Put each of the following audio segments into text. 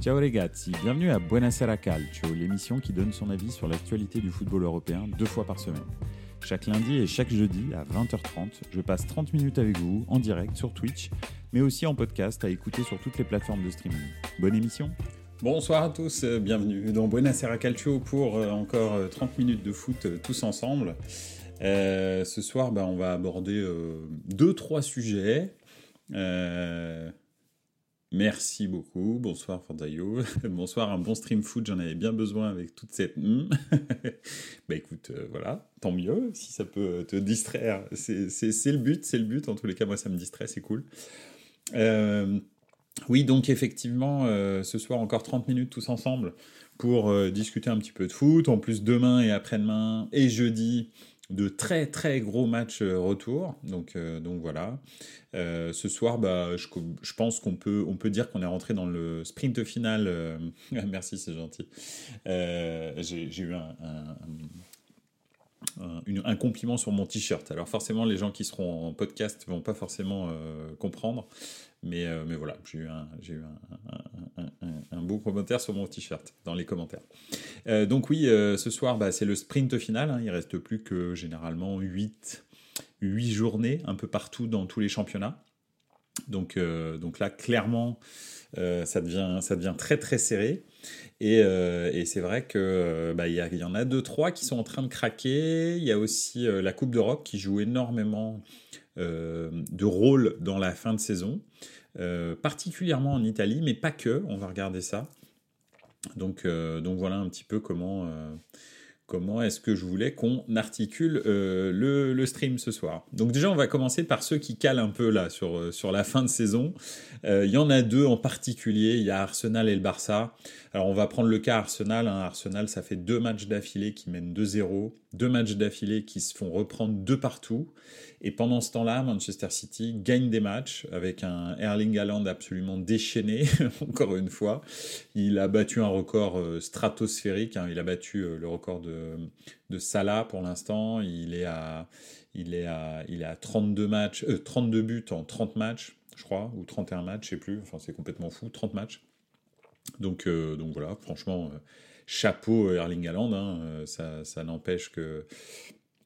Ciao ragazzi, bienvenue à Buonasera Calcio, l'émission qui donne son avis sur l'actualité du football européen deux fois par semaine. Chaque lundi et chaque jeudi à 20h30, je passe 30 minutes avec vous en direct sur Twitch, mais aussi en podcast à écouter sur toutes les plateformes de streaming. Bonne émission Bonsoir à tous, euh, bienvenue dans Buonasera Calcio pour euh, encore 30 euh, minutes de foot tous ensemble. ce soir, bah, on va aborder deux, trois sujets. Merci beaucoup. Bonsoir Fantayo. Bonsoir, un bon stream foot, j'en avais bien besoin avec toute cette... Hmm. bah écoute, euh, voilà, tant mieux, si ça peut te distraire. C'est le but, c'est le but. En tous les cas, moi, ça me distrait, c'est cool. Euh, oui, donc effectivement, euh, ce soir, encore 30 minutes tous ensemble pour discuter un petit peu de foot. En plus, demain et après-demain et jeudi, de très très gros matchs euh, retour. Donc, euh, donc voilà. Euh, ce soir, bah, je, je pense qu'on peut, on peut dire qu'on est rentré dans le sprint final. merci, c'est gentil. J'ai eu un, un, compliment sur mon t-shirt. Alors forcément, les gens qui seront en podcast vont pas forcément comprendre. Mais, mais voilà, j'ai eu, un, un, un, beau commentaire sur mon t-shirt dans les commentaires. Euh, donc oui, euh, ce soir, bah, c'est le sprint final. Hein. il reste plus que généralement 8, 8 journées un peu partout dans tous les championnats. Donc, euh, donc là, clairement, ça, devient, ça devient très très serré. Et, et c'est vrai qu'il bah, y, y, en a deux, trois qui sont en train de craquer. Il y a aussi la Coupe d'Europe qui joue énormément de rôle dans la fin de saison. particulièrement en Italie, mais pas que, on va regarder ça. Donc, euh, donc voilà un petit peu comment, euh, comment est-ce que je voulais qu'on articule euh, le, le, stream ce soir. Donc déjà, on va commencer par ceux qui calent un peu là sur, sur la fin de saison. Il y en a deux en particulier, il y a Arsenal et le Barça. Alors on va prendre le cas Arsenal. Hein. Arsenal, ça fait deux matchs d'affilée qui mènent 2-0, deux matchs d'affilée qui se font reprendre deux partout. Et pendant ce temps-là, Manchester City gagne des matchs avec un Erling Haaland absolument déchaîné, encore une fois. Il a battu un record euh, stratosphérique. Hein. Il a battu euh, le record de, de Salah pour l'instant. Il est à, il il est à 32 matchs, 32 euh, buts en 30 matchs, je crois, ou 31 matchs, je sais plus. Enfin, c'est complètement fou. 30 matchs. Donc, donc voilà, franchement, chapeau Erling Haaland. Hein. ça, ça n'empêche que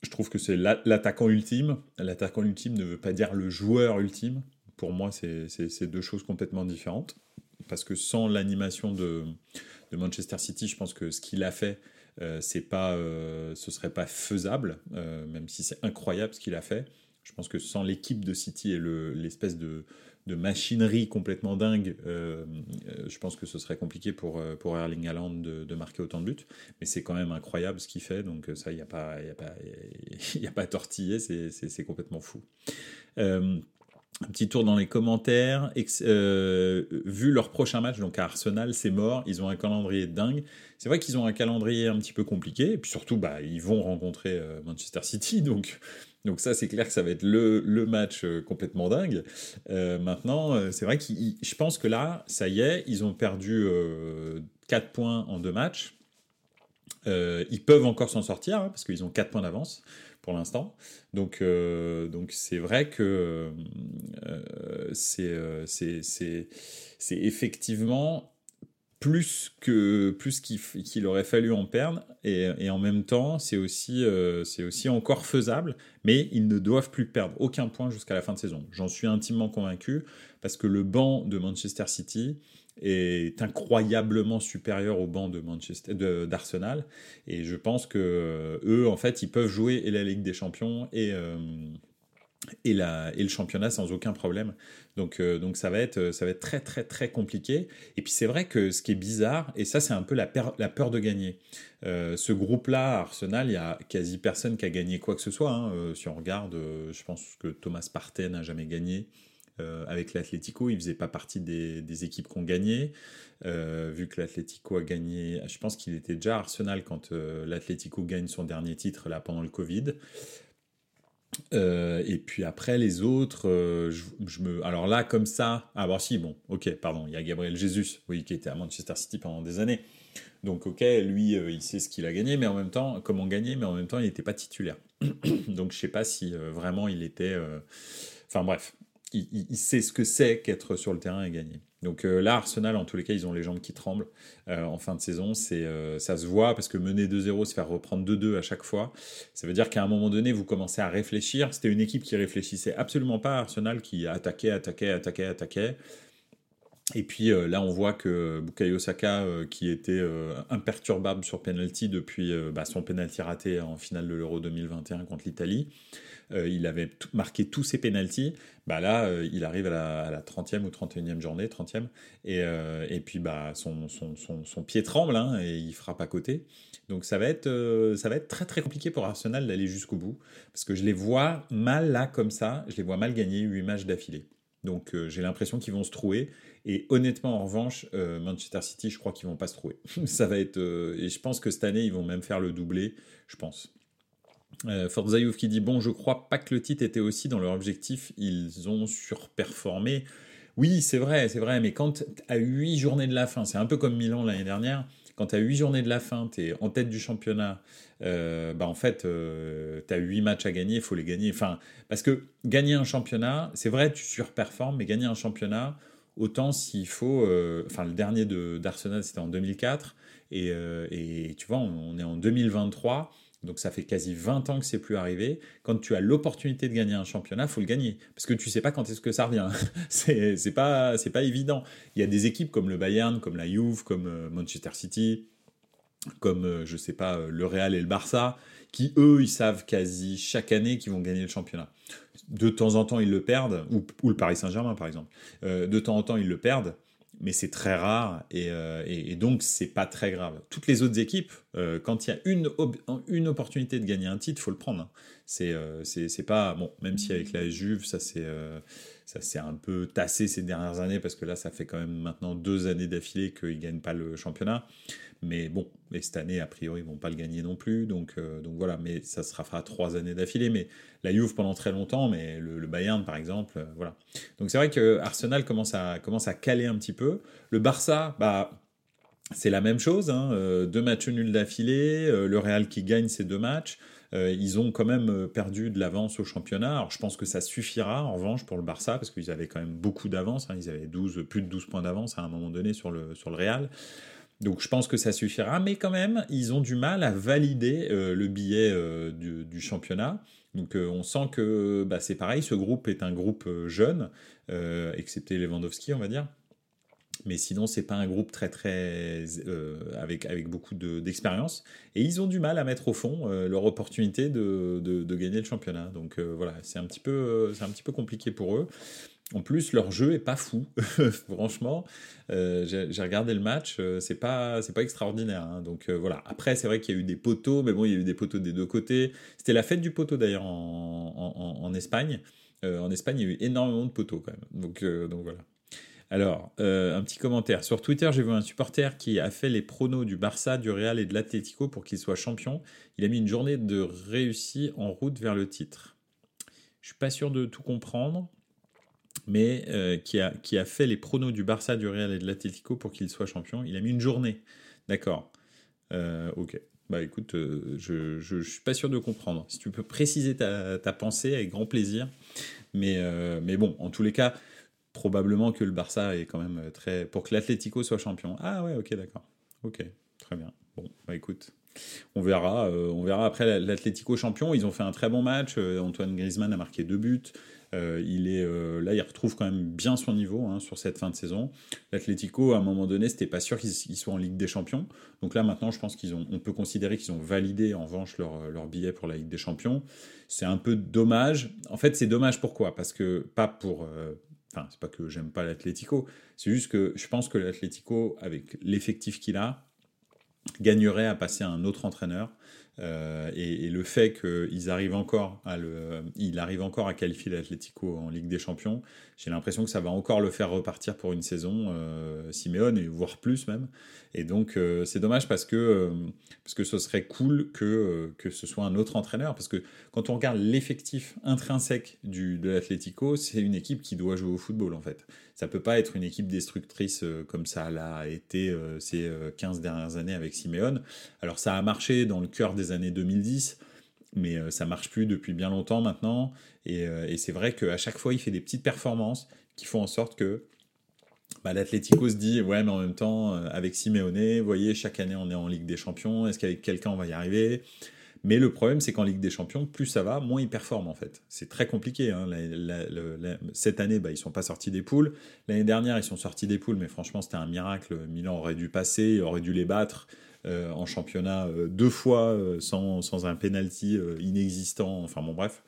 je trouve que c'est l'attaquant ultime. L'attaquant ultime ne veut pas dire le joueur ultime. Pour moi, c'est deux choses complètement différentes. Parce que sans l'animation de, Manchester City, je pense que ce qu'il a fait, euh, c'est pas, euh, ce serait pas faisable, euh, même si c'est incroyable ce qu'il a fait. Je pense que sans l'équipe de City et l'espèce de, de machinerie complètement dingue, euh, euh, je pense que ce serait compliqué pour, euh, pour Erling Haaland de, marquer autant de buts. Mais c'est quand même incroyable ce qu'il fait, donc ça, il n'y a, pas, y a, pas, y a pas à tortiller, c'est complètement fou. un petit tour dans les commentaires. vu leur prochain match, donc à Arsenal, c'est mort. Ils ont un calendrier dingue. C'est vrai qu'ils ont un calendrier un petit peu compliqué. Et puis surtout, bah, ils vont rencontrer Manchester City. Donc donc ça, c'est clair que ça va être le, le match euh, complètement dingue. Euh, maintenant, euh, c'est vrai que je pense que là, ça y est, ils ont perdu 4 points en deux matchs. ils peuvent encore s'en sortir, hein, parce qu'ils ont 4 points d'avance pour l'instant. Donc donc c'est vrai que c'est c'est effectivement plus que plus qu'il aurait fallu en perdre. Et, en même temps c'est aussi euh, c'est aussi encore faisable mais ils ne doivent plus perdre aucun point jusqu'à la fin de saison. J'en suis intimement convaincu parce que le banc de Manchester City est incroyablement supérieur au banc de Manchester d'Arsenal. Et je pense que euh, en fait ils peuvent jouer et la Ligue des Champions et euh, et, et le championnat sans aucun problème. Donc, euh, donc ça, va être, ça va être très très très compliqué. Et puis c'est vrai que ce qui est bizarre, et ça c'est un peu la, la peur de gagner. Euh, ce groupe-là, Arsenal, il y a quasi personne qui a gagné quoi que ce soit. Hein. Euh, si on regarde, je pense que Thomas Partey n'a jamais gagné. avec l'Atlético, il faisait pas partie des, des équipes qui ont gagné. vu que l'Atlético a gagné, je pense qu'il était déjà Arsenal quand l'Atlético gagne son dernier titre là pendant le Covid. Euh, et puis après les autres, euh, je, me, alors là comme ça, ah bah si bon, ok, pardon, il y a Gabriel Jesus, oui, qui était à Manchester City pendant des années. Donc ok, lui, euh, il sait ce qu'il a gagné, mais en même temps, comment gagner, mais en même temps, il n'était pas titulaire. Donc je sais pas si vraiment il était, enfin bref, il, sait ce que c'est qu'être sur le terrain et gagner. Donc là, Arsenal, en tous les cas, ils ont les jambes qui tremblent en fin de saison. C'est, ça se voit parce que mener 2-0, se faire reprendre 2-2 à chaque fois, ça veut dire qu'à un moment donné, vous commencez à réfléchir. C'était une équipe qui réfléchissait absolument pas Arsenal, qui attaquait, attaquait, attaquait, attaquait. Et puis euh, là, on voit que Bukayo Saka, euh, qui était euh, imperturbable sur penalty depuis bah, son penalty raté en finale de l'Euro 2021 contre l'Italie, il avait marqué tous ses penalties. Bah là, il arrive à la, 30e ou 31e journée, 30e, et, puis bah, son, pied tremble hein, et il frappe à côté. Donc ça va être, ça va être très très compliqué pour Arsenal d'aller jusqu'au bout, parce que je les vois mal là comme ça, je les vois mal gagner 8 matchs d'affilée. Donc j'ai l'impression qu'ils vont se trouver. Et honnêtement, en revanche, euh, Manchester City, je crois qu'ils vont pas se trouver. ça va être. Euh, et je pense que cette année, ils vont même faire le doublé, je pense. Euh, Forza qui dit Bon, je crois pas que le titre était aussi dans leur objectif. Ils ont surperformé. Oui, c'est vrai, c'est vrai, mais quand à 8 journées de la fin, c'est un peu comme Milan l'année dernière, quand à 8 journées de la fin, tu es en tête du championnat, euh, bah en fait, tu as 8 matchs à gagner, il faut les gagner. Enfin, parce que gagner un championnat, c'est vrai, tu surperformes, mais gagner un championnat, Autant s'il faut, euh, enfin le dernier d'Arsenal c'était en 2004 euh, et, tu vois on, est en 2023 donc ça fait quasi 20 ans que c'est plus arrivé. Quand tu as l'opportunité de gagner un championnat, faut le gagner parce que tu sais pas quand est-ce que ça revient. c'est pas c'est pas évident. Il y a des équipes comme le Bayern, comme la Juve, comme euh, Manchester City, comme je sais pas le Real et le Barça qui eux ils savent quasi chaque année qu'ils vont gagner le championnat de temps en temps ils le perdent, ou, le Paris Saint-Germain par exemple, euh, de temps en temps ils le perdent, mais c'est très rare et, euh, et, donc c'est pas très grave. Toutes les autres équipes, euh, quand il y a une, une opportunité de gagner un titre, faut le prendre. Hein. C'est c'est pas bon, même si avec la Juve ça c'est ça s'est un peu tassé ces dernières années parce que là ça fait quand même maintenant deux années d'affilée qu'ils gagnent pas le championnat. Mais bon, et cette année, a priori, ils vont pas le gagner non plus. Donc, euh, donc voilà, mais ça se fera trois années d'affilée. Mais la Juve pendant très longtemps, mais le, Bayern, par exemple, euh, voilà. Donc c'est vrai que Arsenal commence à, commence à caler un petit peu. Le Barça, bah, c'est la même chose. Hein, euh, deux matchs nuls d'affilée. le Real qui gagne ces deux matchs. Ils ont quand même perdu de l'avance au championnat. Alors je pense que ça suffira en revanche pour le Barça parce qu'ils avaient quand même beaucoup d'avance. Hein. Ils avaient 12, plus de 12 points d'avance à un moment donné sur le, sur le Real. Donc je pense que ça suffira, mais quand même, ils ont du mal à valider euh, le billet euh, du, championnat. Donc euh, on sent que bah, c'est pareil, ce groupe est un groupe jeune, excepté Lewandowski, on va dire. Mais sinon, c'est pas un groupe très très avec, avec beaucoup d'expérience. et ils ont du mal à mettre au fond leur opportunité de, de, gagner le championnat. Donc voilà, c'est un, petit peu, un petit peu compliqué pour eux. En plus, leur jeu est pas fou, franchement. Euh, j'ai regardé le match, euh, c'est pas c'est pas extraordinaire. Hein. donc euh, voilà. Après, c'est vrai qu'il y a eu des poteaux, mais bon, il y a eu des poteaux des deux côtés. C'était la fête du poteau d'ailleurs en, Espagne. en Espagne, il y a eu énormément de poteaux quand même. Donc donc voilà. Alors, un petit commentaire. Sur Twitter, j'ai vu un supporter qui a fait les pronos du Barça, du Real et de l'Atlético pour qu'ils soient champions. Il a mis une journée de réussi en route vers le titre. Je suis pas sûr de tout comprendre mais euh, qui, a, qui a fait les pronos du Barça, du Real et de l'Atlético pour qu'il soit champion. Il a mis une journée. D'accord. Euh, ok. Bah écoute, euh, je ne suis pas sûr de comprendre. Si tu peux préciser ta, ta pensée, avec grand plaisir. Mais, mais bon, en tous les cas, probablement que le Barça est quand même très. pour que l'Atlético soit champion. Ah ouais, ok, d'accord. Ok, très bien. Bon, bah écoute. On verra, on verra après l'Atlético champion. Ils ont fait un très bon match. Antoine Griezmann a marqué deux buts. Euh, il est, euh, là, il retrouve quand même bien son niveau hein, sur cette fin de saison. L'Atlético, à un moment donné, c'était pas sûr qu'ils soient en Ligue des Champions. Donc là, maintenant, je pense qu'ils ont, on peut considérer qu'ils ont validé en revanche leur, billet pour la Ligue des Champions. C'est un peu dommage. En fait, c'est dommage pourquoi? Parce que pas pour euh, Enfin, c'est pas que j'aime pas l'Atlético, c'est juste que je pense que l'Atlético, avec l'effectif qu'il a, gagnerait à passer à un autre entraîneur. Euh, et, le fait qu'il arrive encore à le, il arrive encore à qualifier l'Atlético en Ligue des Champions, j'ai l'impression que ça va encore le faire repartir pour une saison, euh, Simeone, et voire plus même. Et donc euh, c'est dommage parce que, euh, parce que ce serait cool que, que ce soit un autre entraîneur, parce que quand on regarde l'effectif intrinsèque du, de l'Atlético, c'est une équipe qui doit jouer au football en fait. Ça peut pas être une équipe destructrice comme ça l'a été ces 15 dernières années avec Simeone. Alors ça a marché dans le cœur des années 2010 mais euh, ça marche plus depuis bien longtemps maintenant. Et, euh, et c'est vrai qu'à chaque fois, il fait des petites performances qui font en sorte que bah, l'Atlético se dit ouais mais en même temps avec Simeone, vous voyez chaque année on est en Ligue des Champions, est-ce qu'avec quelqu'un on va y arriver? Mais le problème, c'est qu'en Ligue des Champions, plus ça va, moins ils performent en fait. C'est très compliqué. Hein. cette année, bah, ils sont pas sortis des poules. L'année dernière, ils sont sortis des poules, mais franchement, c'était un miracle. Milan aurait dû passer, aurait dû les battre euh, en championnat euh, deux fois euh, sans, sans, un penalty inexistant. Enfin bon, bref.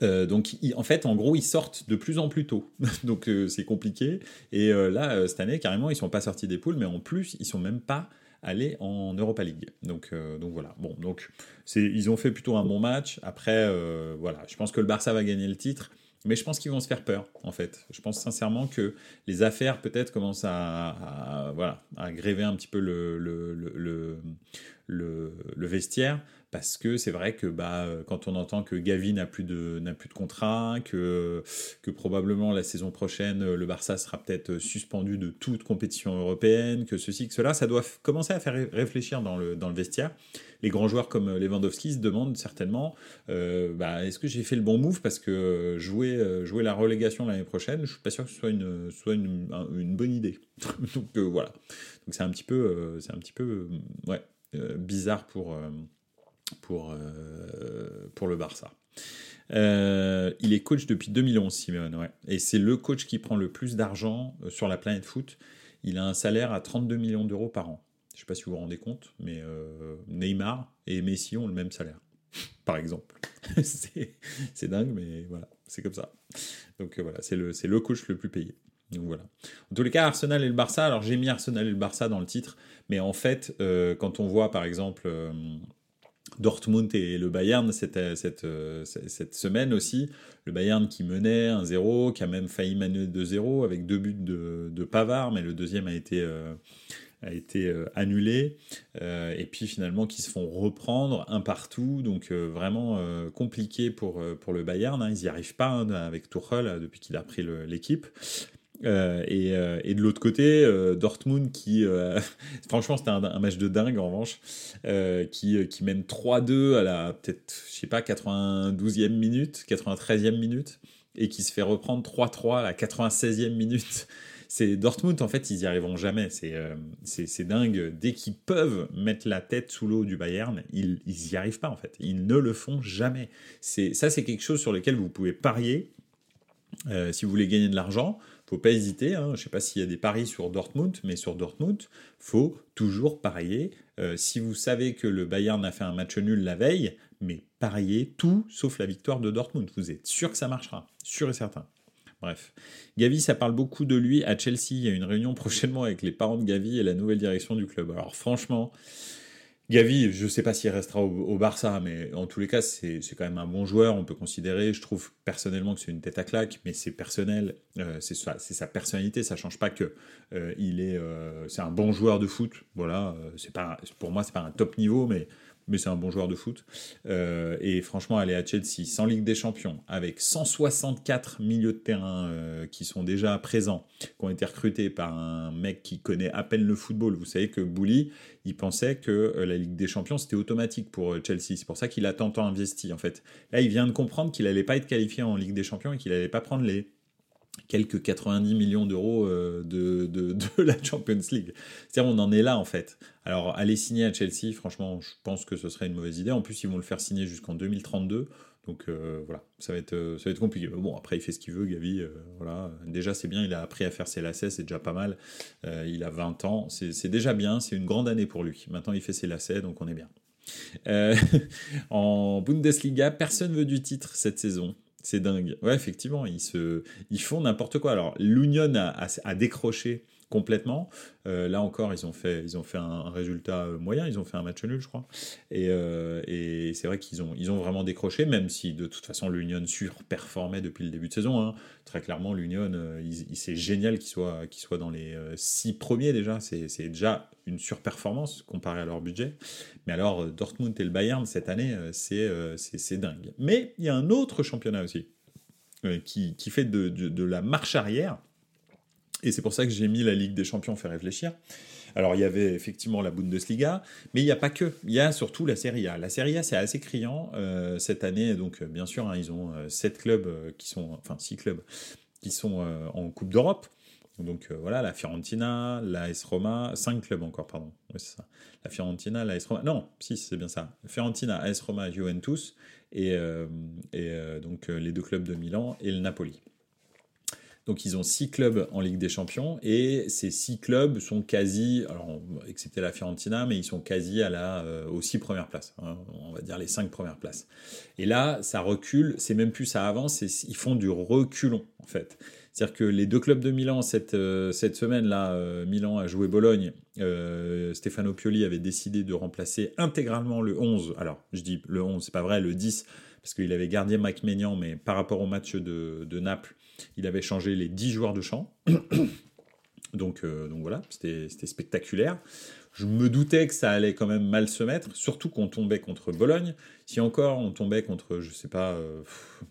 donc, en fait, en gros, ils sortent de plus en plus tôt. donc, c'est compliqué. Et là, cette année, carrément, ils sont pas sortis des poules, mais en plus, ils sont même pas aller en Europa League. Donc, donc voilà. Bon, donc ils ont fait plutôt un bon match. Après, voilà, je pense que le Barça va gagner le titre. Mais je pense qu'ils vont se faire peur, en fait. Je pense sincèrement que les affaires, peut-être, commencent à, voilà, à gréver un petit peu le, vestiaire parce que c'est vrai que bah, quand on entend que Gavi n'a plus de de contrat, que que probablement la saison prochaine le Barça sera peut-être suspendu de toute compétition européenne, que ceci que cela, ça doit commencer à faire réfléchir dans le dans le vestiaire. Les grands joueurs comme Lewandowski se demandent certainement euh, bah, est-ce que j'ai fait le bon move parce que jouer jouer la relégation l'année prochaine, je suis pas sûr que ce soit une soit une, une bonne idée. Donc euh, voilà. Donc c'est un petit peu euh, un petit peu ouais bizarre pour pour, euh, pour le Barça. Euh, il est coach depuis 2011, Simeone, ouais. Et c'est le coach qui prend le plus d'argent euh, sur la planète foot. Il a un salaire à 32 millions d'euros par an. Je ne sais pas si vous vous rendez compte, mais Neymar et Messi ont le même salaire, par exemple. c'est dingue, mais voilà, c'est comme ça. Donc voilà, c'est le, le coach le plus payé. Donc voilà. En tous les cas, Arsenal et le Barça, alors j'ai mis Arsenal et le Barça dans le titre, mais en fait, quand on voit par exemple Dortmund et le Bayern cette, cette, cette, semaine aussi. Le Bayern qui menait 1-0, qui a même failli mener 2-0 avec deux buts de, de, Pavard, mais le deuxième a été, euh, a été euh, annulé. Euh, et puis finalement qui se font reprendre un partout. Donc vraiment compliqué pour, pour le Bayern. Hein. Ils n'y arrivent pas hein, avec Tuchel depuis qu'il a pris l'équipe. Euh, euh, et, de l'autre côté, euh, Dortmund qui, franchement, c'était un, match de dingue en revanche, qui, qui mène 3-2 à la peut-être, je sais pas, 92e minute, 93e minute, et qui se fait reprendre 3-3 à la 96e minute. C'est Dortmund, en fait, ils y arriveront jamais. C'est dingue. Dès qu'ils peuvent mettre la tête sous l'eau du Bayern, ils, ils y arrivent pas, en fait. Ils ne le font jamais. Ça, c'est quelque chose sur lequel vous pouvez parier si vous voulez gagner de l'argent faut pas hésiter. Hein. Je ne sais pas s'il y a des paris sur Dortmund, mais sur Dortmund, faut toujours parier. Euh, si vous savez que le Bayern a fait un match nul la veille, mais pariez tout sauf la victoire de Dortmund. Vous êtes sûr que ça marchera, sûr et certain. Bref, Gavi, ça parle beaucoup de lui à Chelsea. Il y a une réunion prochainement avec les parents de Gavi et la nouvelle direction du club. Alors franchement, Gavi, je ne sais pas s'il restera au, Barça, mais en tous les cas, c'est quand même un bon joueur. On peut considérer, je trouve personnellement que c'est une tête à claque, mais c'est personnel, euh, c'est sa, personnalité. Ça change pas que euh, il est, euh, c'est un bon joueur de foot. Voilà, c'est pas, pour moi, c'est pas un top niveau, mais mais c'est un bon joueur de foot. Euh, et franchement, aller à Chelsea sans Ligue des Champions, avec 164 milieux de terrain euh, qui sont déjà présents, qui ont été recrutés par un mec qui connaît à peine le football. Vous savez que Bouli, il pensait que euh, la Ligue des Champions, c'était automatique pour Chelsea. C'est pour ça qu'il a tant, tant investi, en fait. Là, il vient de comprendre qu'il n'allait pas être qualifié en Ligue des Champions et qu'il n'allait pas prendre les quelques 90 millions d'euros euh, de, de, la Champions League. C'est-à-dire on en est là en fait. Alors aller signer à Chelsea, franchement, je pense que ce serait une mauvaise idée. En plus, ils vont le faire signer jusqu'en 2032. Donc euh, voilà, ça va, être, euh, ça va être compliqué. Mais bon, après, il fait ce qu'il veut, Gavi. voilà. Déjà, c'est bien, il a appris à faire ses lacets, c'est déjà pas mal. il a 20 ans, c'est déjà bien, c'est une grande année pour lui. Maintenant, il fait ses lacets, donc on est bien. en Bundesliga, personne veut du titre cette saison. C'est dingue. Ouais, effectivement, ils, se, ils font n'importe quoi. Alors, l'Union a, décroché complètement. Euh, là encore, ils ont fait, ils ont fait un, résultat euh, moyen, ils ont fait un match nul, je crois. Et, euh, et c'est vrai qu'ils ont, ils ont vraiment décroché, même si de toute façon l'Union surperformait depuis le début de saison. Hein. Très clairement, l'Union, c'est génial qu'ils soient, dans les six premiers déjà. C'est déjà une surperformance comparé à leur budget. Mais alors, Dortmund et le Bayern, cette année, c'est dingue. Mais il y a un autre championnat aussi qui, fait de, la marche arrière. Et c'est pour ça que j'ai mis la Ligue des Champions faire réfléchir. Alors, il y avait effectivement la Bundesliga, mais il n'y a pas que. Il y a surtout la Serie A. La Serie A, c'est assez criant cette année. Donc, bien sûr, hein, ils ont sept clubs qui sont, enfin, six clubs qui sont en Coupe d'Europe. Donc voilà, la Fiorentina, la S Roma, cinq clubs encore, pardon. C'est ça. La Fiorentina, la S Roma. Non, si, c'est bien ça. Fiorentina, AS Roma, Juventus et donc les deux clubs de Milan et le Napoli. Donc ils ont six clubs en Ligue des Champions et ces six clubs sont quasi, alors excepté la Fiorentina, mais ils sont quasi à la, euh, aux six premières places, hein, on va dire les cinq premières places. Et là, ça recule, c'est même plus ça avance, ils font du reculon en fait. C'est-à-dire que les deux clubs de Milan cette, euh, cette semaine-là, euh, Milan a joué Bologne, Stefano Pioli avait décidé de remplacer intégralement le 11, alors je dis le 11, c'est pas vrai, le 10, parce qu'il avait gardé Mike Maignan, mais par rapport au match de, de Naples, il avait changé les 10 joueurs de champ. donc, euh, donc voilà, c'était spectaculaire. Je me doutais que ça allait quand même mal se mettre, surtout qu'on tombait contre Bologne. Si encore on tombait contre, je sais pas, euh,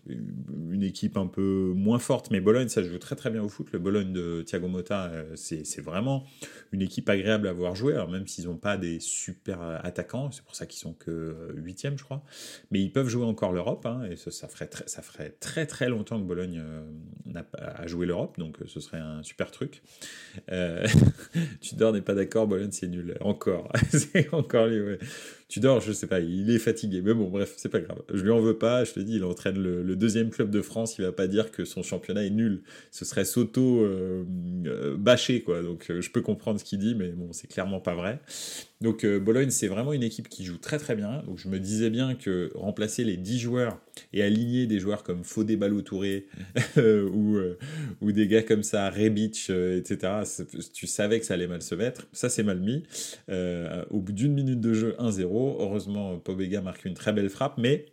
une équipe un peu moins forte, mais Bologne, ça joue très très bien au foot. Le Bologne de Thiago Motta, euh, c'est vraiment une équipe agréable à voir jouer. Même s'ils n'ont pas des super attaquants, c'est pour ça qu'ils sont que huitième, je crois. Mais ils peuvent jouer encore l'Europe, hein, et ça, ferait très, ça ferait très très longtemps que Bologne euh, n'a joué l'Europe, donc ce serait un super truc. Tudor n'est pas d'accord, Bologne c'est nul. Encore, c'est encore lui, ouais. Tudor, je sais pas, il est fatigué. Mais bon, bref, c'est pas grave. Je lui en veux pas. Je te dis, il entraîne le, deuxième club de France. Il va pas dire que son championnat est nul. Ce serait s'auto euh, euh, quoi. Donc, euh, je peux comprendre ce qu'il dit, mais bon, c'est clairement pas vrai. Donc, Bologne, c'est vraiment une équipe qui joue très très bien. Donc, je me disais bien que remplacer les 10 joueurs et aligner des joueurs comme Fodé Balou-Touré ou, ou des gars comme ça, Rebic, etc., tu savais que ça allait mal se mettre. Ça, c'est mal mis. au bout d'une minute de jeu, 1-0. Heureusement, Pobega marque une très belle frappe, mais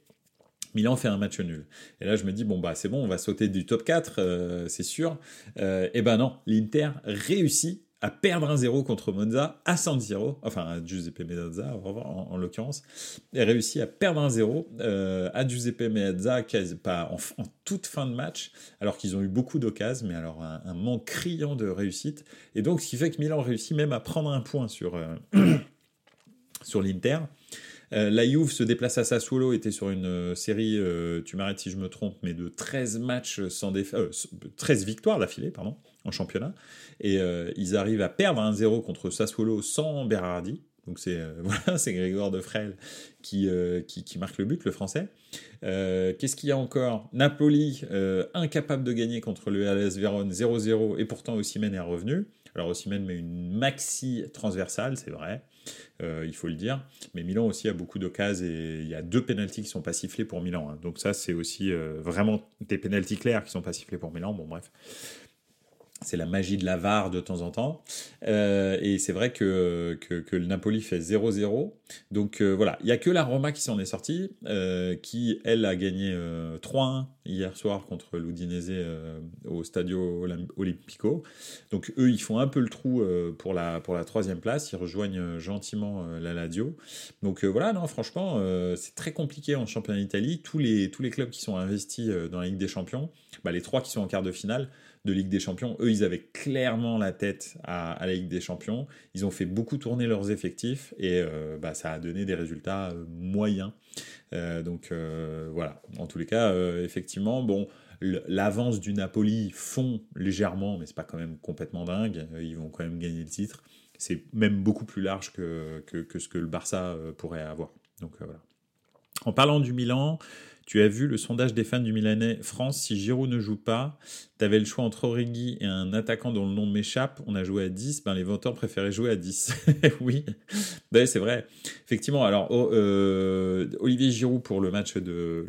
Milan fait un match nul. Et là, je me dis, bon, bah, c'est bon, on va sauter du top 4, euh, c'est sûr. Euh, et ben non, l'Inter réussit à perdre un 0 contre Monza à San Siro, enfin Giuseppe Meazza en, l'occurrence, et réussit à perdre un 0 euh, à Giuseppe Meazza pas en, toute fin de match, alors qu'ils ont eu beaucoup d'occasions, mais alors un, manque criant de réussite. Et donc, ce qui fait que Milan réussit même à prendre un point sur, sur l'Inter. Euh, la Juve se déplace à Sassuolo, était sur une euh, série, euh, tu m'arrêtes si je me trompe, mais de 13 matchs sans défaite, 13 victoires d'affilée, pardon, en championnat. Et ils arrivent à perdre 1-0 contre Sassuolo sans Berardi. Donc c'est voilà, c'est Grégoire Defrel qui, qui, qui, marque le but, le français. Qu'est-ce qu'il y a encore? Napoli, incapable de gagner contre le AS Vérone 0-0, et pourtant Ossimène est revenu. Alors Ossimène met une maxi transversale, c'est vrai. Euh, il faut le dire. Mais Milan aussi a beaucoup d'occasions et il y a deux pénalties qui sont pas sifflés pour Milan. Hein. Donc ça, c'est aussi euh, vraiment des pénalties clairs qui sont pas sifflés pour Milan. Bon, bref c'est la magie de la VAR de temps en temps. Euh, et c'est vrai que, que, le Napoli fait 0-0. Donc euh, voilà, il n'y a que la Roma qui s'en est sortie, euh, qui, elle, a gagné 3-1 hier soir contre l'Udinese au Stadio Olimpico. Donc eux, ils font un peu le trou pour, la, pour la troisième place. Ils rejoignent gentiment la Ladio. Donc voilà, non, franchement, c'est très compliqué en championnat d'Italie. Tous les, tous les clubs qui sont investis dans la Ligue des Champions, bah, les trois qui sont en quart de finale, de Ligue des Champions. Eux, ils avaient clairement la tête à, la Ligue des Champions. Ils ont fait beaucoup tourner leurs effectifs et euh, bah, ça a donné des résultats euh, moyens. Euh, donc voilà, en tous les cas, effectivement, bon, l'avance du Napoli fond légèrement, mais c'est pas quand même complètement dingue. Ils vont quand même gagner le titre. C'est même beaucoup plus large que, que, que, ce que le Barça pourrait avoir. Donc voilà. En parlant du Milan, tu as vu le sondage des fans du Milanais France, si Giroud ne joue pas, tu avais le choix entre Origi et un attaquant dont le nom m'échappe, on a joué à 10, ben les voteurs préféraient jouer à 10. oui, ben, c'est vrai. Effectivement, alors oh, euh, Olivier Giroud pour le match de,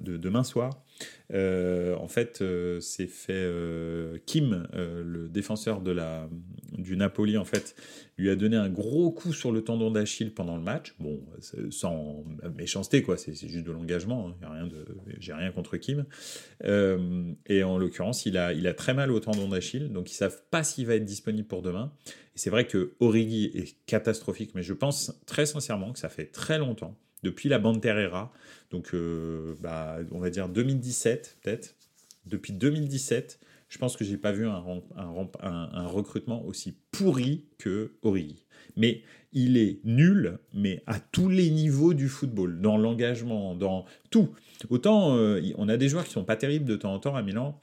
demain soir, en fait, euh, c'est fait euh, Kim, le défenseur de la, du Napoli, en fait, lui a donné un gros coup sur le tendon d'Achille pendant le match. Bon, sans méchanceté, quoi. C'est juste de l'engagement. Hein. j'ai rien contre Kim. et en l'occurrence, il a, il a très mal au tendon d'Achille, donc ils savent pas s'il va être disponible pour demain. Et c'est vrai que Origi est catastrophique, mais je pense très sincèrement que ça fait très longtemps depuis la bande Terrera, donc euh, bah, on va dire 2017 peut-être. Depuis 2017, je pense que j'ai pas vu un, recrutement aussi pourri que Origi. Mais il est nul, mais à tous les niveaux du football, dans l'engagement, dans tout. Autant euh, on a des joueurs qui sont pas terribles de temps en temps à Milan,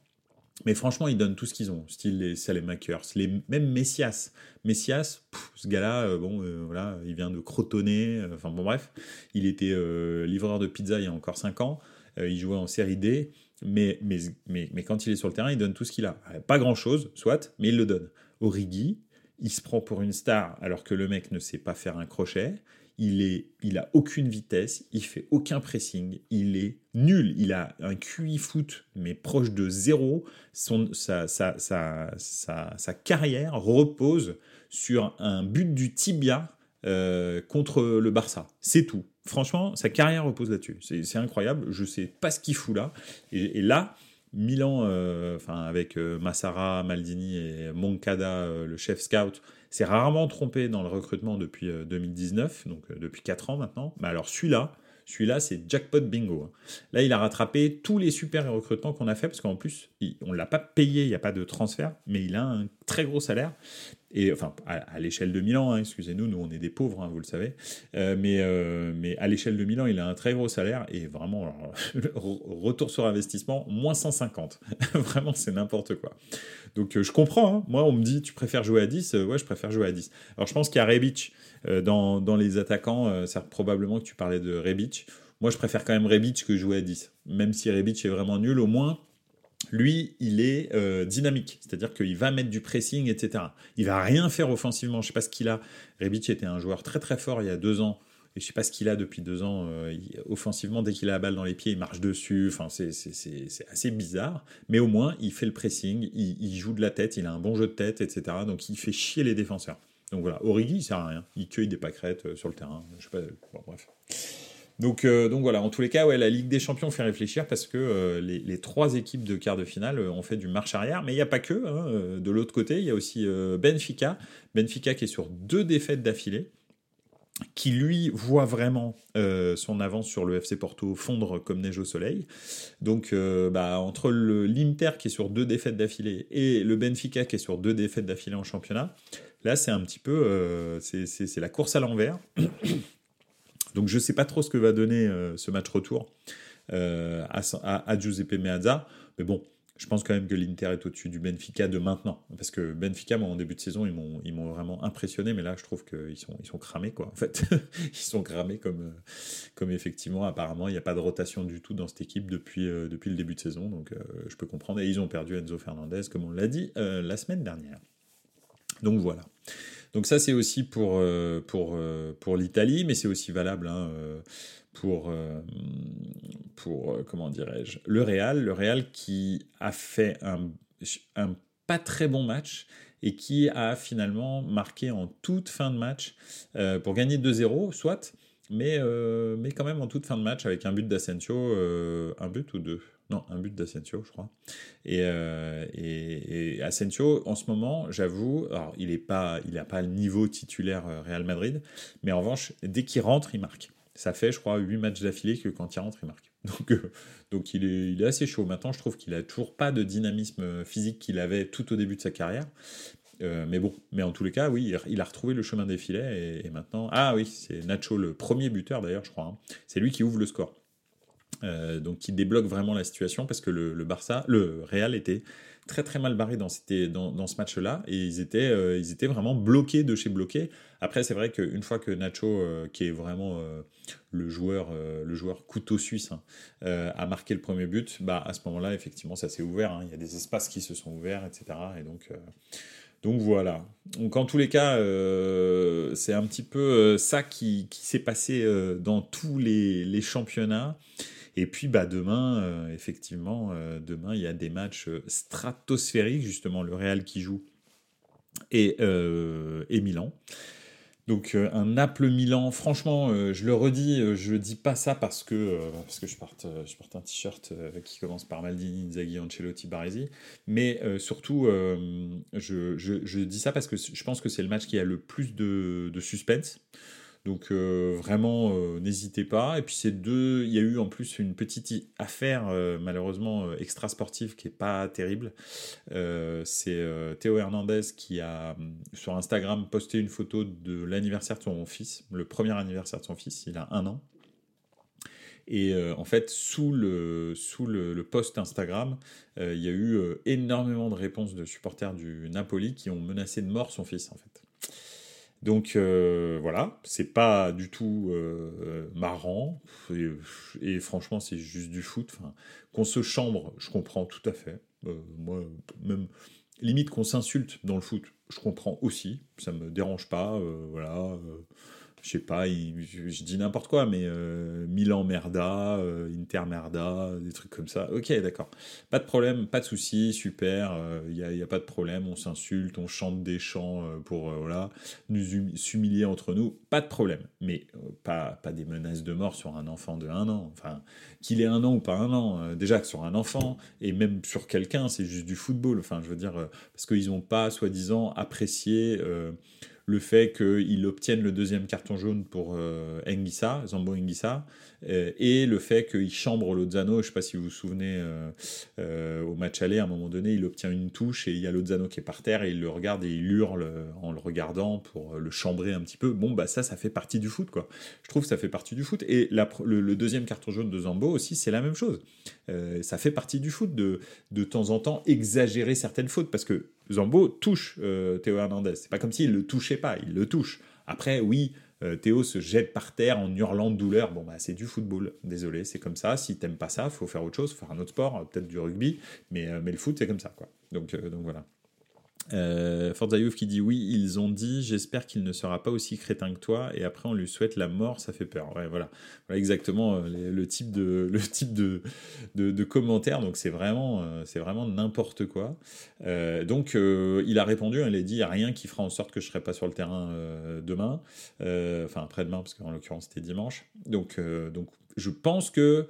Mais franchement, ils donnent tout ce qu'ils ont, style les Salemakers, les, même Messias. Messias, ce gars-là, bon, voilà, il vient de crotonner, enfin bon, bref, il était livreur de pizza il y a encore 5 ans, il jouait en série D, mais, mais, mais, mais, quand il est sur le terrain, il donne tout ce qu'il a. Pas grand-chose, soit, mais il le donne. Origi, il se prend pour une star alors que le mec ne sait pas faire un crochet. Il est, il a aucune vitesse, il fait aucun pressing, il est nul. Il a un QI foot mais proche de zéro. Son, sa, sa, sa, sa, carrière repose sur un but du tibia euh, contre le Barça. C'est tout. Franchement, sa carrière repose là-dessus. C'est incroyable. Je sais pas ce qu'il fout là. et là, Milan, euh, enfin avec euh, Massara, Maldini et Moncada, le chef scout, s'est rarement trompé dans le recrutement depuis 2019, donc depuis 4 ans maintenant. Mais alors celui-là, celui-là, c'est jackpot bingo. Hein. Là, il a rattrapé tous les super recrutements qu'on a fait, parce qu'en plus, on ne l'a pas payé, il n'y a pas de transfert, mais il a un très gros salaire. Et enfin, à, l'échelle de Milan, hein, excusez-nous, nous on est des pauvres, hein, vous le savez, euh, mais, euh, mais à l'échelle de Milan, il a un très gros salaire et vraiment, retour sur investissement, moins 150. vraiment, c'est n'importe quoi. Donc euh, je comprends, moi on me dit, tu préfères jouer à 10 Ouais, je préfère jouer à 10. Alors je pense qu'il y a Rebic dans, dans, les attaquants, c'est probablement que tu parlais de Rebic. Moi je préfère quand même Rebic que jouer à 10. Même si Rebic est vraiment nul, au moins lui, il est euh, dynamique, c'est-à-dire qu'il va mettre du pressing, etc. Il va rien faire offensivement. Je sais pas ce qu'il a. Rebic était un joueur très très fort il y a deux ans. Et je sais pas ce qu'il a depuis deux ans. Euh, offensivement, dès qu'il a la balle dans les pieds, il marche dessus. Enfin, c'est assez bizarre. Mais au moins, il fait le pressing, il, joue de la tête, il a un bon jeu de tête, etc. Donc, il fait chier les défenseurs. Donc voilà, Origi, il sert à rien. Il cueille des pâquerettes euh, sur le terrain. Je sais pas. bref. Donc, euh, donc voilà, en tous les cas, ouais, la Ligue des Champions fait réfléchir parce que euh, les, trois équipes de quart de finale euh, ont fait du marche arrière, mais il n'y a pas que. Hein, de l'autre côté, il y a aussi Benfica. Benfica qui est sur deux défaites d'affilée, qui lui voit vraiment son avance sur le FC Porto fondre comme neige au soleil. Donc bah, entre l'Inter qui est sur deux défaites d'affilée et le Benfica qui est sur deux défaites d'affilée en championnat, là c'est un petit peu c'est la course à l'envers. Donc je ne sais pas trop ce que va donner euh, ce match retour euh, à, Giuseppe Meazza. Mais bon, je pense quand même que l'Inter est au-dessus du Benfica de maintenant. Parce que Benfica, moi, en début de saison, ils m'ont vraiment impressionné. Mais là, je trouve qu'ils sont, ils sont cramés, quoi. En fait, ils sont cramés comme, comme effectivement, apparemment, il n'y a pas de rotation du tout dans cette équipe depuis, euh, depuis le début de saison. Donc je peux comprendre. Et ils ont perdu Enzo Fernandez, comme on l'a dit la semaine dernière. Donc voilà. Donc ça, c'est aussi pour, euh, pour, euh, pour l'Italie, mais c'est aussi valable hein, euh, pour, pour comment dirais-je, le Real. Le Real qui a fait un, un pas très bon match et qui a finalement marqué en toute fin de match pour gagner 2-0, soit, mais, mais quand même en toute fin de match avec un but d'Asensio, un but ou deux un but d'Asensio, je crois. Et, euh, et, Asensio, en ce moment, j'avoue, alors il n'a pas, il pas le niveau titulaire euh, Real Madrid, mais en revanche, dès qu'il rentre, il marque. Ça fait, je crois, 8 matchs d'affilée que quand il rentre, il marque. Donc, euh, donc il, est, il est assez chaud. Maintenant, je trouve qu'il a toujours pas de dynamisme physique qu'il avait tout au début de sa carrière. mais bon, mais en tous les cas, oui, il a retrouvé le chemin des filets et, maintenant. Ah oui, c'est Nacho, le premier buteur d'ailleurs, je crois. Hein. C'est lui qui ouvre le score. Euh, donc qui débloque vraiment la situation parce que le, Barça, le Real était très très mal barré dans, ce match-là et ils étaient, euh, ils étaient vraiment bloqués de chez bloqués. Après, c'est vrai qu'une fois que Nacho, euh, qui est vraiment le, joueur, le joueur couteau suisse, hein, a marqué le premier but, bah, à ce moment-là, effectivement, ça s'est ouvert. Hein. Il y a des espaces qui se sont ouverts, etc. Et donc. Donc voilà. Donc en tous les cas, c'est un petit peu ça qui, qui s'est passé dans tous les, les championnats. Et puis bah, demain, euh, effectivement, euh, demain, il y a des matchs euh, stratosphériques, justement, le Real qui joue et, Milan. Donc un Naples-Milan, franchement, je le redis, je dis pas ça parce que, parce que je, porte, je porte un t-shirt qui commence par Maldini, Inzaghi, Ancelotti, Baresi, mais surtout, je, je, dis ça parce que je pense que c'est le match qui a le plus de suspense. Donc euh, vraiment, euh, n'hésitez pas. Et puis ces deux, il y a eu en plus une petite affaire euh, malheureusement extra sportive qui est pas terrible. c'est Théo Hernandez qui a sur Instagram posté une photo de l'anniversaire de son fils, le premier anniversaire de son fils, il a un an. Et en fait, sous le, sous le, post Instagram, il y a eu énormément de réponses de supporters du Napoli qui ont menacé de mort son fils, en fait. Donc voilà, c'est pas du tout marrant et, franchement c'est juste du foot. qu'on se chambre, je comprends tout à fait. moi, même limite qu'on s'insulte dans le foot, je comprends aussi, ça me dérange pas, euh, voilà. Euh, je sais pas, je, dis n'importe quoi, mais euh, Milan merda, euh, Inter merda, des trucs comme ça. Ok, d'accord. Pas de problème, pas de souci, super, il n'y a, pas de problème, on s'insulte, on chante des chants pour voilà, nous s'humilier entre nous, pas de problème. Mais pas, pas des menaces de mort sur un enfant de un an. Enfin, qu'il ait un an ou pas un an, déjà que sur un enfant, et même sur quelqu'un, c'est juste du football. Enfin, je veux dire, parce qu'ils n'ont pas, soi-disant, apprécié le fait qu'il obtienne le deuxième carton jaune pour euh, Zambo Enguissa, euh, et le fait qu'il chambre Lozano, je ne sais pas si vous vous souvenez, euh, au match aller, à un moment donné, il obtient une touche et il y a Lozano qui est par terre et il le regarde et il hurle en le regardant pour le chambrer un petit peu. Bon, bah ça, ça fait partie du foot, quoi. Je trouve que ça fait partie du foot. Et le, deuxième carton jaune de Zambo aussi, c'est la même chose. ça fait partie du foot de, de temps en temps exagérer certaines fautes parce que Zambo touche Théo Hernandez. C'est pas comme s'il le touchait pas, il le touche. Après, oui, euh, Théo se jette par terre en hurlant de douleur. Bon, bah, c'est du football. Désolé, c'est comme ça. Si t'aimes pas ça, faut faire autre chose, faut faire un autre sport, euh, peut-être du rugby. Mais, euh, mais le foot, c'est comme ça, quoi. Donc, donc voilà. Euh, qui dit oui, ils ont dit, j'espère qu'il ne sera pas aussi crétin que toi, et après on lui souhaite la mort, ça fait peur. Voilà, voilà exactement euh, le type de le type de, de, commentaire. Donc c'est vraiment euh, c'est vraiment n'importe quoi. Euh, donc il a répondu, il a dit, n'y a rien qui fera en sorte que je serai pas sur le terrain demain, enfin après-demain parce qu'en l'occurrence c'était dimanche. Donc donc je pense que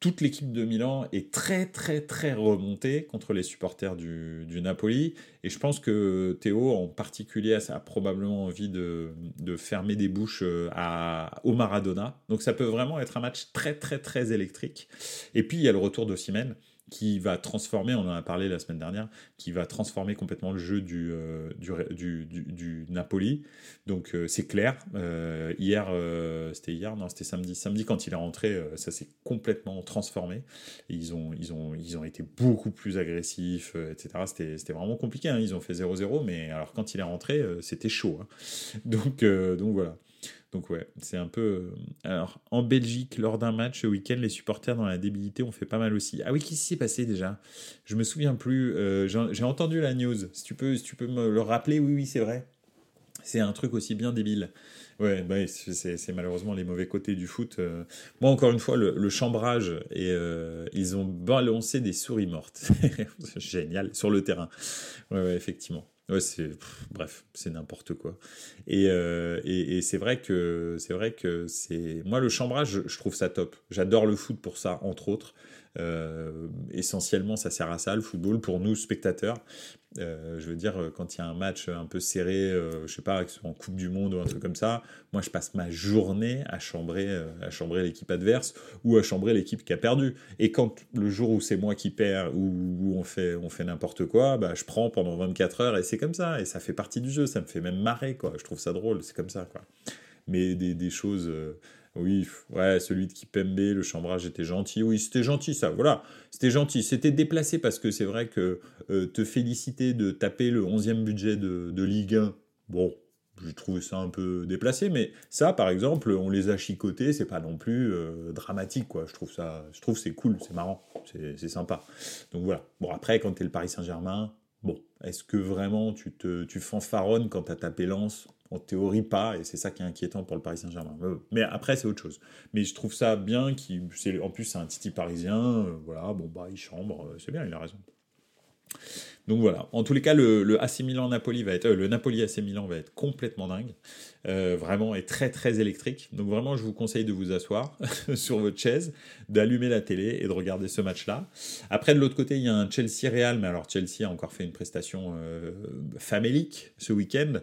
toute l'équipe de Milan est très très très remontée contre les supporters du, Napoli. Et je pense que Théo en particulier a, probablement envie de, fermer des bouches euh, à, au Maradona. Donc ça peut vraiment être un match très très très électrique. Et puis il y a le retour de Simène qui va transformer, on en a parlé la semaine dernière, qui va transformer complètement le jeu du, euh, du, du, du, Napoli. Donc euh, c'est clair. Euh, hier, c'était hier, non, c'était samedi. Samedi, quand il est rentré, ça s'est complètement transformé. ils, ont, ils, ont, ils ont été beaucoup plus agressifs, etc. C'était vraiment compliqué. Hein. Ils ont fait 0-0, mais alors quand il est rentré, c'était chaud. Hein. Donc, donc voilà. Donc ouais, c'est un peu... Euh, alors, en Belgique, lors d'un match ce week-end, les supporters dans la débilité ont fait pas mal aussi. Ah oui, qu'est-ce qui s'est passé déjà? Je me souviens plus. Euh, j'ai entendu la news. Si tu peux, si tu peux me le rappeler, oui, oui, c'est vrai. C'est un truc aussi bien débile. Ouais, bah, c'est malheureusement les mauvais côtés du foot. Euh. Moi, encore une fois, le, chambrage, et ils ont balancé des souris mortes. Génial, sur le terrain. Ouais, ouais effectivement. Ouais, c'est bref, c'est n'importe quoi. Et, euh, et c'est vrai que c'est vrai que c'est moi le chambrage, je trouve ça top. J'adore le foot pour ça, entre autres. Euh, essentiellement, ça sert à ça, le football, pour nous, spectateurs. Euh, je veux dire, quand il y a un match un peu serré, euh, je sais pas, en Coupe du Monde ou un truc comme ça, moi, je passe ma journée à chambrer, à chambrer l'équipe adverse ou à chambrer l'équipe qui a perdu. Et quand le jour où c'est moi qui perds ou on fait, on fait n'importe quoi, bah, je prends pendant 24 heures et c'est comme ça. Et ça fait partie du jeu, ça me fait même marrer, quoi. Je trouve ça drôle, c'est comme ça, quoi. Mais des, des choses oui, ouais, celui de Kipembe, le chambrage était gentil. Oui, c'était gentil ça, voilà. C'était gentil. C'était déplacé parce que c'est vrai que euh, te féliciter de taper le 11e budget de, Ligue 1, bon, j'ai trouvé ça un peu déplacé, mais ça, par exemple, on les a chicotés, c'est pas non plus euh, dramatique, quoi. Je trouve ça, je trouve c'est cool, c'est marrant, c'est sympa. Donc voilà. Bon, après, quand t'es le Paris Saint-Germain, est-ce que vraiment tu te tu fanfaronnes quand t'as tapé Lens? En théorie pas, et c'est ça qui est inquiétant pour le Paris Saint-Germain. Mais après, c'est autre chose. Mais je trouve ça bien, qui, en plus c'est un titi parisien, euh, voilà, bon bah il chambre, euh, c'est bien, il a raison. Donc voilà. En tous les cas, le, AC Milan Napoli va être, le Napoli AC Milan va être complètement dingue. Euh, vraiment est très très électrique. Donc vraiment, je vous conseille de vous asseoir sur votre chaise, d'allumer la télé et de regarder ce match-là. Après, de l'autre côté, il y a un Chelsea-Real, mais alors Chelsea a encore fait une prestation euh, famélique ce week-end,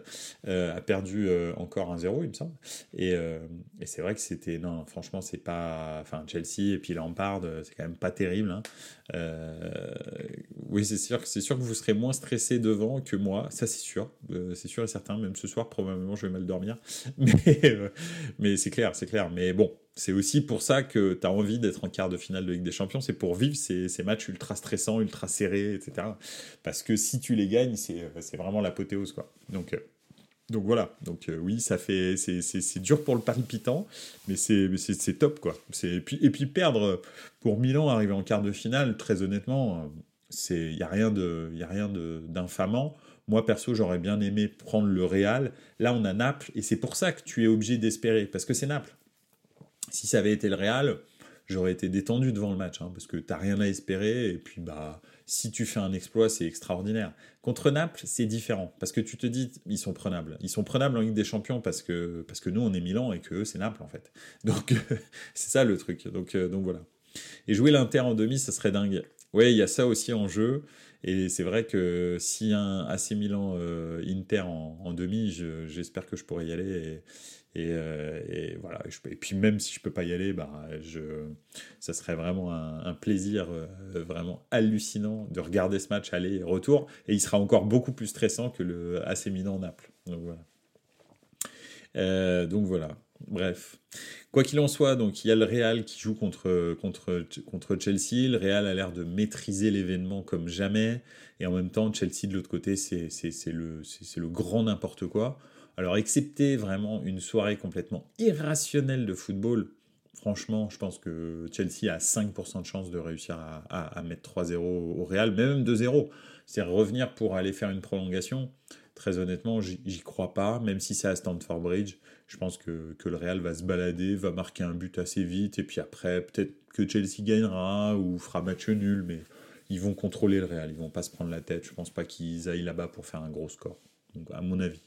euh, a perdu encore un 0 il me semble. Et, et c'est vrai que c'était, non, franchement, c'est pas, enfin Chelsea et puis Lampard, c'est quand même pas terrible. Hein. oui, c'est sûr c'est sûr que vous serai moins stressé devant que moi, ça c'est sûr, c'est sûr et certain. Même ce soir, probablement, je vais mal dormir, mais, mais c'est clair, c'est clair. Mais bon, c'est aussi pour ça que tu as envie d'être en quart de finale de Ligue des Champions, c'est pour vivre ces, matchs ultra stressants, ultra serrés, etc. Parce que si tu les gagnes, c'est vraiment l'apothéose, quoi. Donc, euh, donc voilà, donc euh, oui, ça fait, c'est dur pour le palpitant, mais c'est top, quoi. Et puis, et puis perdre pour Milan, arriver en quart de finale, très honnêtement, il n'y a rien d'infamant. Moi, perso, j'aurais bien aimé prendre le Real. Là, on a Naples, et c'est pour ça que tu es obligé d'espérer, parce que c'est Naples. Si ça avait été le Real, j'aurais été détendu devant le match, hein, parce que tu n'as rien à espérer, et puis bah, si tu fais un exploit, c'est extraordinaire. Contre Naples, c'est différent, parce que tu te dis, ils sont prenables. Ils sont prenables en Ligue des Champions parce que, parce que nous, on est Milan et que c'est Naples, en fait. Donc, c'est ça le truc. Donc, euh, donc voilà. Et jouer l'Inter en demi, ça serait dingue. Ouais, il y a ça aussi en jeu. Et c'est vrai que si un AC Milan euh, Inter en, demi, j'espère que je pourrais y aller. Et, euh, voilà. Et, puis même si je peux pas y aller, bah, je, ça serait vraiment un, plaisir euh, vraiment hallucinant de regarder ce match aller et retour. Et il sera encore beaucoup plus stressant que le AC Milan Naples. Donc voilà. Donc voilà. Bref. Quoi qu'il en soit, donc il y a le Real qui joue contre, contre, contre Chelsea. Le Real a l'air de maîtriser l'événement comme jamais. Et en même temps, Chelsea de l'autre côté, c'est le, le grand n'importe quoi. Alors, excepté vraiment une soirée complètement irrationnelle de football, franchement, je pense que Chelsea a 5% de chance de réussir à, mettre 3-0 au Real, même 2-0. C'est revenir pour aller faire une prolongation. Très honnêtement, j'y crois pas, même si c'est à Stamford Bridge. Je pense que, que, le Real va se balader, va marquer un but assez vite, et puis après, peut-être que Chelsea gagnera ou fera match nul, mais ils vont contrôler le Real, ils vont pas se prendre la tête. Je pense pas qu'ils aillent là-bas pour faire un gros score, donc, à mon avis.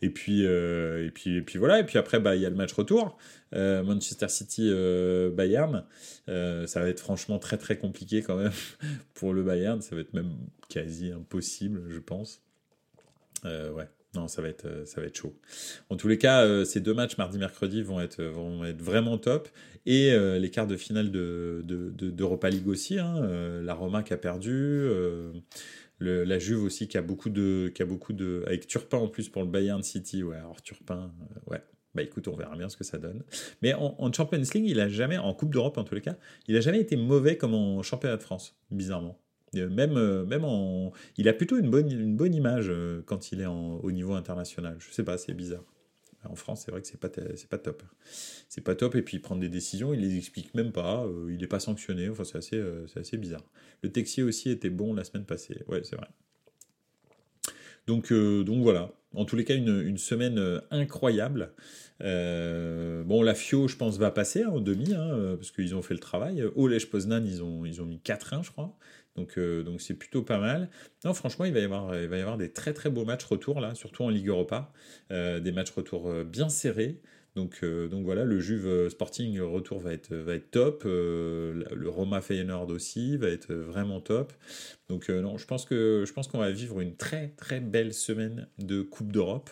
Et puis, euh, et puis, et puis voilà. Et puis après, bah, il y a le match retour. Euh, Manchester City euh, Bayern. ça va être franchement très très compliqué quand même pour le Bayern. Ça va être même quasi impossible, je pense. ouais. Non, ça va être, ça va être chaud. En tous les cas, ces deux matchs mardi-mercredi vont être, vont être vraiment top. Et les quarts de finale de, d'Europa League aussi. Hein. la Roma qui a perdu la Juve aussi qui a beaucoup de qui a beaucoup de avec Turpin en plus pour le Bayern City ouais alors Turpin euh, ouais bah écoute on verra bien ce que ça donne mais en, Champions League il a jamais en Coupe d'Europe en tous les cas il a jamais été mauvais comme en championnat de France bizarrement euh, même euh, même en il a plutôt une bonne une bonne image quand il est au niveau international je sais pas c'est bizarre en France, c'est vrai que c'est pas, c'est pas top. C'est pas top, et puis prendre des décisions, il les explique même pas, euh, il n'est pas sanctionné, enfin c'est assez, euh, c'est assez bizarre. Le Texier aussi était bon la semaine passée, ouais, c'est vrai. Donc, euh, donc voilà, en tous les cas, une, une semaine incroyable. bon, la FIO, je pense, va passer hein, en demi, hein, parce qu'ils ont fait le travail. Lech Poznan, ils ont, ils ont mis 4-1, je crois. Euh, donc, c'est plutôt pas mal. Non, franchement, il va, y avoir, il va y avoir des très très beaux matchs retour là, surtout en Ligue Europa. Euh, des matchs retour euh, bien serrés. Donc, donc voilà, le Juve Sporting retour va être, va être top. le Roma Feyenoord aussi va être vraiment top. Donc non, je pense que je pense qu'on va vivre une très très belle semaine de Coupe d'Europe.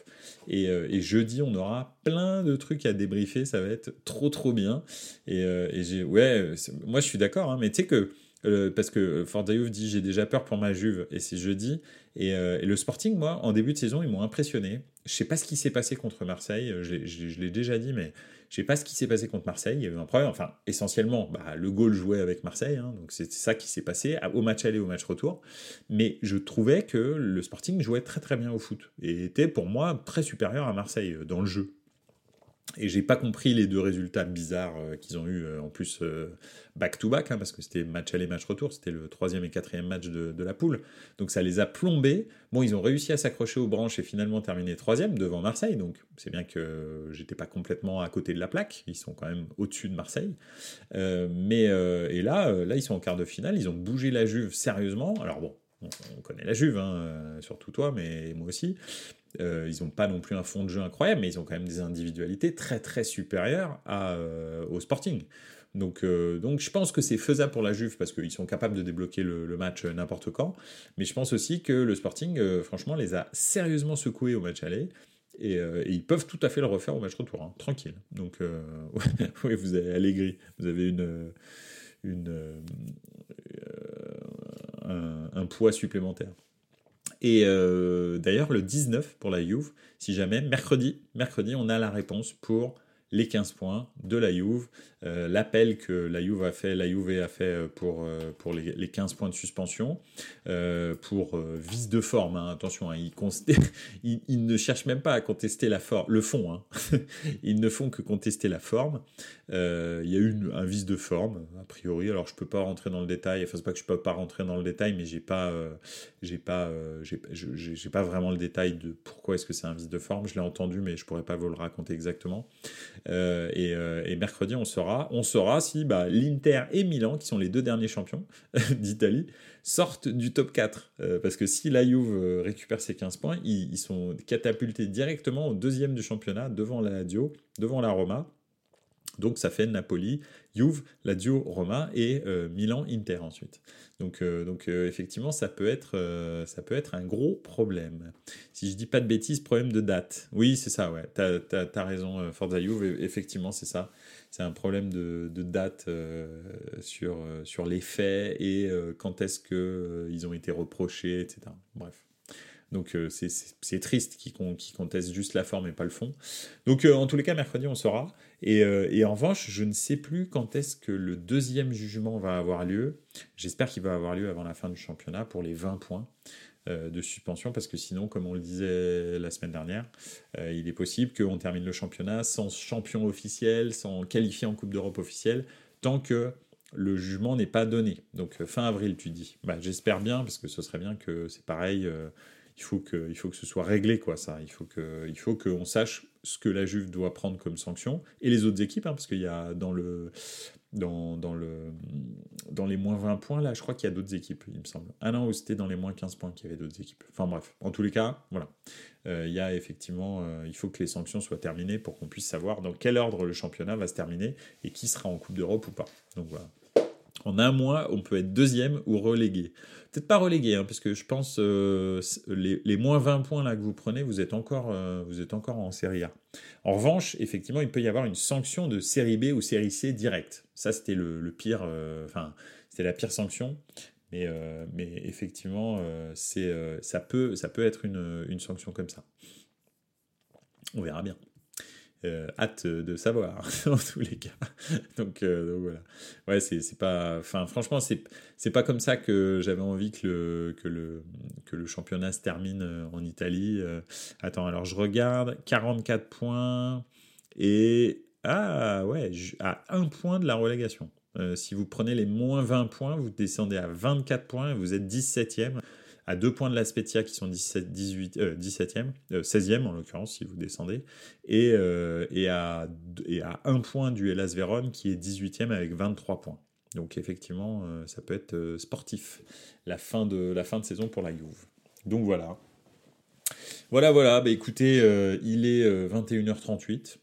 Et, jeudi, on aura plein de trucs à débriefer. Ça va être trop trop bien. Et, et j'ai ouais, moi je suis d'accord. Hein, mais tu sais que euh, parce que Fordayouf dit j'ai déjà peur pour ma Juve et c'est jeudi. Et, euh, et, le Sporting, moi, en début de saison, ils m'ont impressionné. Je sais pas ce qui s'est passé contre Marseille. Je, l'ai déjà dit, mais je sais pas ce qui s'est passé contre Marseille. Il y a eu un problème. Enfin, essentiellement, bah, le goal jouait avec Marseille, hein, donc c'est ça qui s'est passé au match aller, au match retour. Mais je trouvais que le Sporting jouait très très bien au foot et était pour moi très supérieur à Marseille euh, dans le jeu. Et j'ai pas compris les deux résultats bizarres euh, qu'ils ont eu euh, en plus back-to-back, euh, hein, parce que c'était match aller, match retour, c'était le troisième et quatrième match de, la poule. Donc ça les a plombés. Bon, ils ont réussi à s'accrocher aux branches et finalement terminer troisième devant Marseille. Donc c'est bien que j'étais pas complètement à côté de la plaque. Ils sont quand même au-dessus de Marseille. mais et là, là, ils sont en quart de finale. Ils ont bougé la Juve sérieusement. Alors bon, on, connaît la Juve, hein, surtout toi, mais moi aussi. Euh, ils n'ont pas non plus un fond de jeu incroyable, mais ils ont quand même des individualités très très supérieures euh, au Sporting. Donc, euh, donc je pense que c'est faisable pour la Juve parce qu'ils sont capables de débloquer le, match n'importe quand. Mais je pense aussi que le Sporting, franchement, les a sérieusement secoués au match aller. Et, ils peuvent tout à fait le refaire au match retour, hein, tranquille. Donc, oui, vous avez allégri, vous avez une, une, un, un, poids supplémentaire. Et d'ailleurs, le 19 pour la Juve, si jamais, mercredi, mercredi, on a la réponse pour les 15 points de la Juve. Euh, l'appel que la Juve a fait, la Juve a fait euh, pour, euh, pour les, 15 points de suspension, pour vice de forme, hein, attention, hein, ils, ne cherchent même pas à contester la forme, le fond, hein. ils ne font que contester la forme. Il y a eu un vice de forme, a priori, alors je peux pas rentrer dans le détail, enfin c'est pas que je peux pas rentrer dans le détail, mais j'ai pas, pas, pas vraiment le détail de pourquoi est-ce que c'est un vice de forme, je l'ai entendu, mais je pourrais pas vous le raconter exactement. Et, et mercredi, on sera on saura si bah, l'Inter et Milan, qui sont les deux derniers champions d'Italie, sortent du top 4. Euh, parce que si la Juve euh, récupère ses 15 points, ils, sont catapultés directement au deuxième du championnat, devant la Lazio, devant la Roma. Donc ça fait Napoli, Juve, Lazio, Roma et euh, Milan, Inter ensuite. Donc, donc effectivement, ça peut, être, ça peut être un gros problème. Si je dis pas de bêtises, problème de date. Oui, c'est ça, ouais. T'as as, raison, Forza Juve, effectivement, c'est ça c'est un problème de, date euh, sur, euh, sur les faits et euh, quand est-ce qu'ils ont été reprochés, etc. Bref. Donc c'est triste qu'ils qui contestent juste la forme et pas le fond. Donc en tous les cas, mercredi, on saura. Et, et en revanche, je ne sais plus quand est-ce que le deuxième jugement va avoir lieu. J'espère qu'il va avoir lieu avant la fin du championnat pour les 20 points. Euh, de suspension parce que sinon, comme on le disait la semaine dernière, euh, il est possible qu'on termine le championnat sans champion officiel, sans qualifié en Coupe d'Europe officielle, tant que le jugement n'est pas donné. Donc euh, fin avril, tu dis. Bah, J'espère bien, parce que ce serait bien que c'est pareil. Il faut que, il faut que ce soit réglé, quoi, ça. Il faut que, il faut qu'on sache ce que la Juve doit prendre comme sanction et les autres équipes, hein, parce qu'il y a dans le, dans, dans, le, dans les moins 20 points, là, je crois qu'il y a d'autres équipes, il me semble. Ah non, c'était dans les moins 15 points qu'il y avait d'autres équipes. Enfin bref, en tous les cas, voilà. Euh, il y a effectivement, euh, il faut que les sanctions soient terminées pour qu'on puisse savoir dans quel ordre le championnat va se terminer et qui sera en Coupe d'Europe ou pas. Donc voilà. En un mois, on peut être deuxième ou relégué. Peut-être pas relégué, hein, parce que je pense euh, les, moins 20 points là que vous prenez, vous êtes encore, euh, en série A. En revanche, effectivement, il peut y avoir une sanction de série B ou série C directe. Ça, c'était le, pire, euh, enfin, c'était la pire sanction. Mais, mais effectivement, ça, peut, être une sanction comme ça. On verra bien. Euh, hâte de savoir en tous les cas. donc, euh, voilà. Ouais, c'est pas. Enfin, franchement, c'est pas comme ça que j'avais envie que le, que, le, que le championnat se termine euh, en Italie. attends, alors je regarde 44 points et. Ah ouais, à un point de la relégation. si vous prenez les moins 20 points, vous descendez à 24 points et vous êtes 17e à deux points de la Spezia qui sont 17, 18, 17e, 16e en l'occurrence si vous descendez, et, euh, et, à, un point du Hellas Vérone qui est 18e avec 23 points. Donc effectivement, euh, ça peut être euh, sportif, la fin, de, la fin de saison pour la Juve. Donc voilà. Voilà, voilà, bah écoutez, il est 21h38.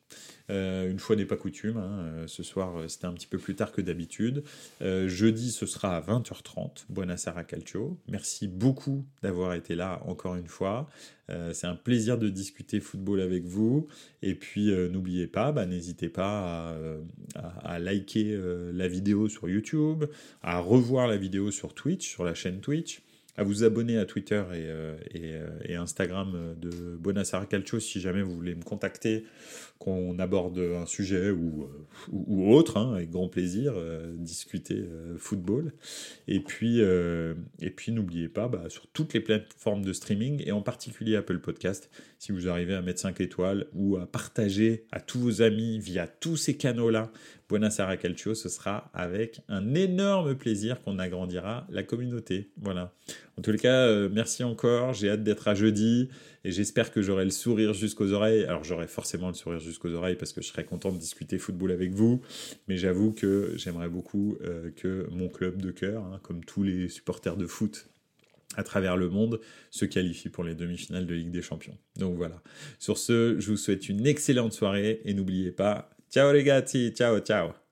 Euh, une fois n'est pas coutume, hein, euh, ce soir euh, c'était un petit peu plus tard que d'habitude. jeudi ce sera à 20h30, Buonasera Calcio. Merci beaucoup d'avoir été là encore une fois. c'est un plaisir de discuter football avec vous. Et puis n'oubliez pas, bah, n'hésitez pas à, liker la vidéo sur YouTube, à revoir la vidéo sur Twitch, sur la chaîne Twitch à vous abonner à Twitter et, euh, euh, Instagram de Bonassara Calcio si jamais vous voulez me contacter, qu'on aborde un sujet ou, euh, ou, autre, hein, avec grand plaisir, discuter football. Et puis, et puis n'oubliez pas, bah, sur toutes les plateformes de streaming, et en particulier Apple Podcast, si vous arrivez à mettre 5 étoiles ou à partager à tous vos amis via tous ces canaux-là, Buonasera Calcio, ce sera avec un énorme plaisir qu'on agrandira la communauté. Voilà. En tous les cas, euh, merci encore. J'ai hâte d'être à jeudi et j'espère que j'aurai le sourire jusqu'aux oreilles. Alors j'aurai forcément le sourire jusqu'aux oreilles parce que je serai content de discuter football avec vous. Mais j'avoue que j'aimerais beaucoup euh, que mon club de cœur, hein, comme tous les supporters de foot à travers le monde se qualifie pour les demi-finales de Ligue des Champions. Donc voilà. Sur ce, je vous souhaite une excellente soirée et n'oubliez pas, ciao les gars, ciao ciao